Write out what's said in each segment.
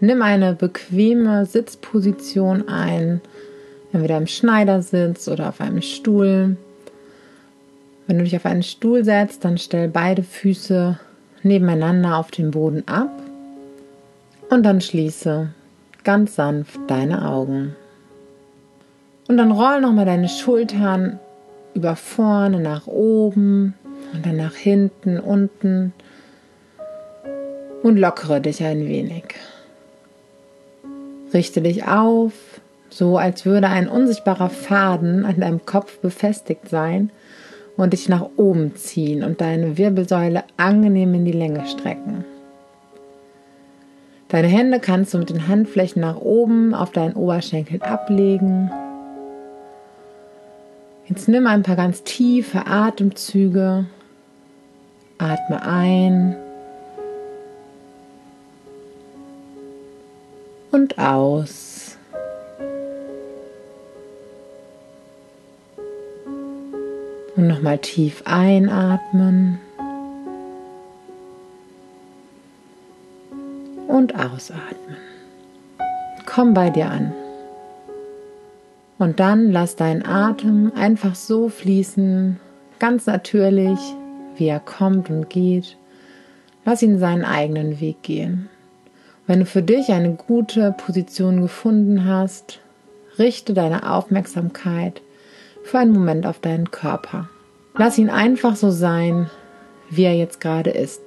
Nimm eine bequeme Sitzposition ein, entweder im Schneidersitz oder auf einem Stuhl. Wenn du dich auf einen Stuhl setzt, dann stell beide Füße nebeneinander auf den Boden ab und dann schließe ganz sanft deine Augen. Und dann roll nochmal deine Schultern über vorne nach oben und dann nach hinten, unten und lockere dich ein wenig. Richte dich auf, so als würde ein unsichtbarer Faden an deinem Kopf befestigt sein und dich nach oben ziehen und deine Wirbelsäule angenehm in die Länge strecken. Deine Hände kannst du mit den Handflächen nach oben auf deinen Oberschenkeln ablegen. Jetzt nimm ein paar ganz tiefe Atemzüge. Atme ein und aus. Und nochmal tief einatmen und ausatmen. Komm bei dir an. Und dann lass deinen Atem einfach so fließen, ganz natürlich, wie er kommt und geht. Lass ihn seinen eigenen Weg gehen. Wenn du für dich eine gute Position gefunden hast, richte deine Aufmerksamkeit für einen Moment auf deinen Körper. Lass ihn einfach so sein, wie er jetzt gerade ist.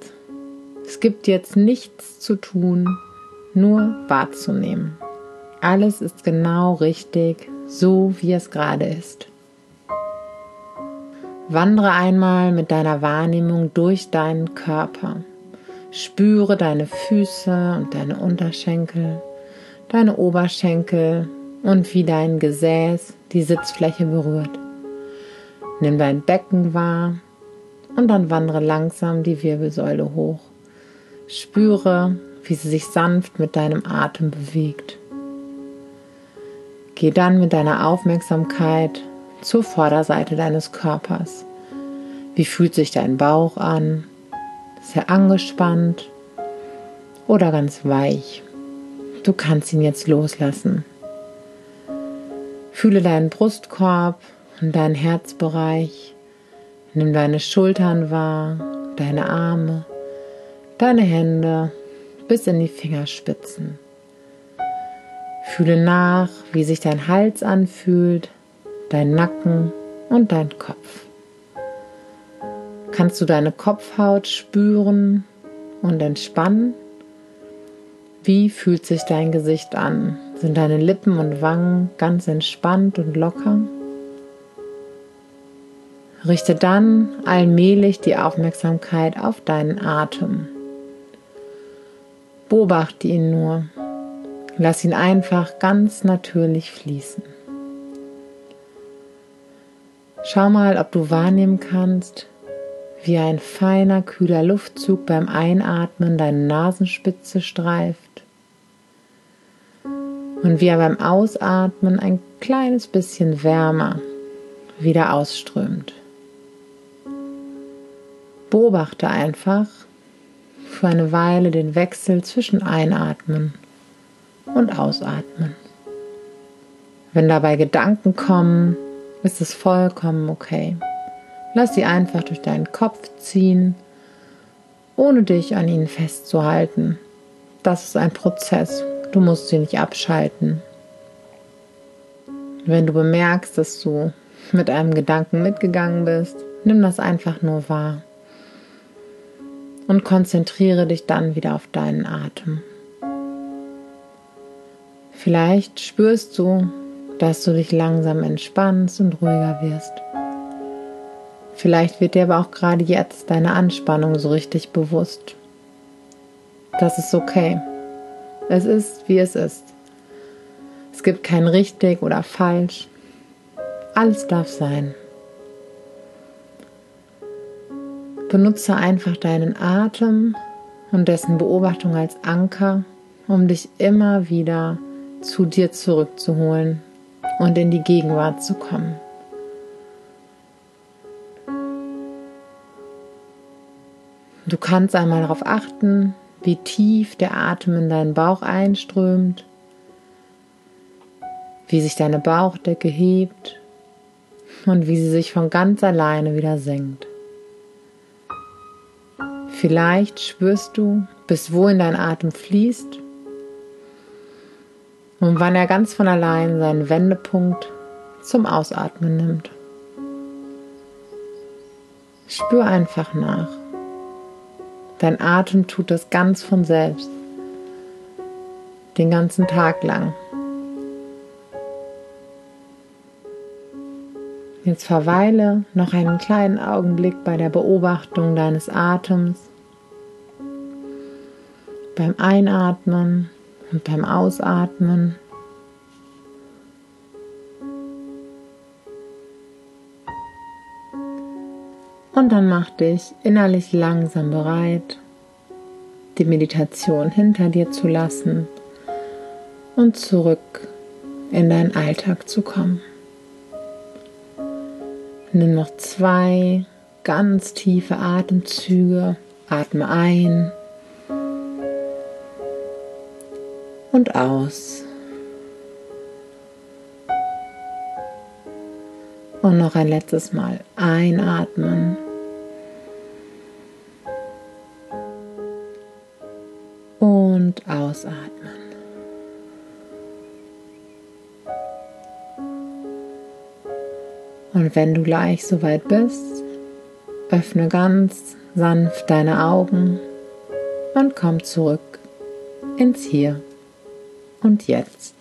Es gibt jetzt nichts zu tun, nur wahrzunehmen. Alles ist genau richtig, so wie es gerade ist. Wandere einmal mit deiner Wahrnehmung durch deinen Körper. Spüre deine Füße und deine Unterschenkel, deine Oberschenkel und wie dein Gesäß die Sitzfläche berührt. Nimm dein Becken wahr und dann wandere langsam die Wirbelsäule hoch. Spüre, wie sie sich sanft mit deinem Atem bewegt. Geh dann mit deiner Aufmerksamkeit zur Vorderseite deines Körpers. Wie fühlt sich dein Bauch an? Sehr angespannt oder ganz weich. Du kannst ihn jetzt loslassen. Fühle deinen Brustkorb und deinen Herzbereich. Nimm deine Schultern wahr, deine Arme, deine Hände bis in die Fingerspitzen. Fühle nach, wie sich dein Hals anfühlt, dein Nacken und dein Kopf. Kannst du deine Kopfhaut spüren und entspannen? Wie fühlt sich dein Gesicht an? Sind deine Lippen und Wangen ganz entspannt und locker? Richte dann allmählich die Aufmerksamkeit auf deinen Atem. Beobachte ihn nur. Lass ihn einfach ganz natürlich fließen. Schau mal, ob du wahrnehmen kannst, wie ein feiner, kühler Luftzug beim Einatmen deine Nasenspitze streift und wie er beim Ausatmen ein kleines bisschen wärmer wieder ausströmt. Beobachte einfach für eine Weile den Wechsel zwischen Einatmen und Ausatmen. Wenn dabei Gedanken kommen, ist es vollkommen okay. Lass sie einfach durch deinen Kopf ziehen, ohne dich an ihnen festzuhalten. Das ist ein Prozess. Du musst sie nicht abschalten. Wenn du bemerkst, dass du mit einem Gedanken mitgegangen bist, nimm das einfach nur wahr und konzentriere dich dann wieder auf deinen Atem. Vielleicht spürst du, dass du dich langsam entspannst und ruhiger wirst. Vielleicht wird dir aber auch gerade jetzt deine Anspannung so richtig bewusst. Das ist okay. Es ist, wie es ist. Es gibt kein richtig oder falsch. Alles darf sein. Benutze einfach deinen Atem und dessen Beobachtung als Anker, um dich immer wieder zu dir zurückzuholen und in die Gegenwart zu kommen. Du kannst einmal darauf achten, wie tief der Atem in deinen Bauch einströmt, wie sich deine Bauchdecke hebt und wie sie sich von ganz alleine wieder senkt. Vielleicht spürst du, bis wohin dein Atem fließt und wann er ganz von allein seinen Wendepunkt zum Ausatmen nimmt. Spür einfach nach. Dein Atem tut das ganz von selbst. Den ganzen Tag lang. Jetzt verweile noch einen kleinen Augenblick bei der Beobachtung deines Atems, beim Einatmen und beim Ausatmen. Und dann mach dich innerlich langsam bereit, die Meditation hinter dir zu lassen und zurück in deinen Alltag zu kommen. Nimm noch zwei ganz tiefe Atemzüge, atme ein und aus. Und noch ein letztes Mal einatmen. Und ausatmen. Und wenn du gleich soweit bist, öffne ganz sanft deine Augen und komm zurück ins Hier und Jetzt.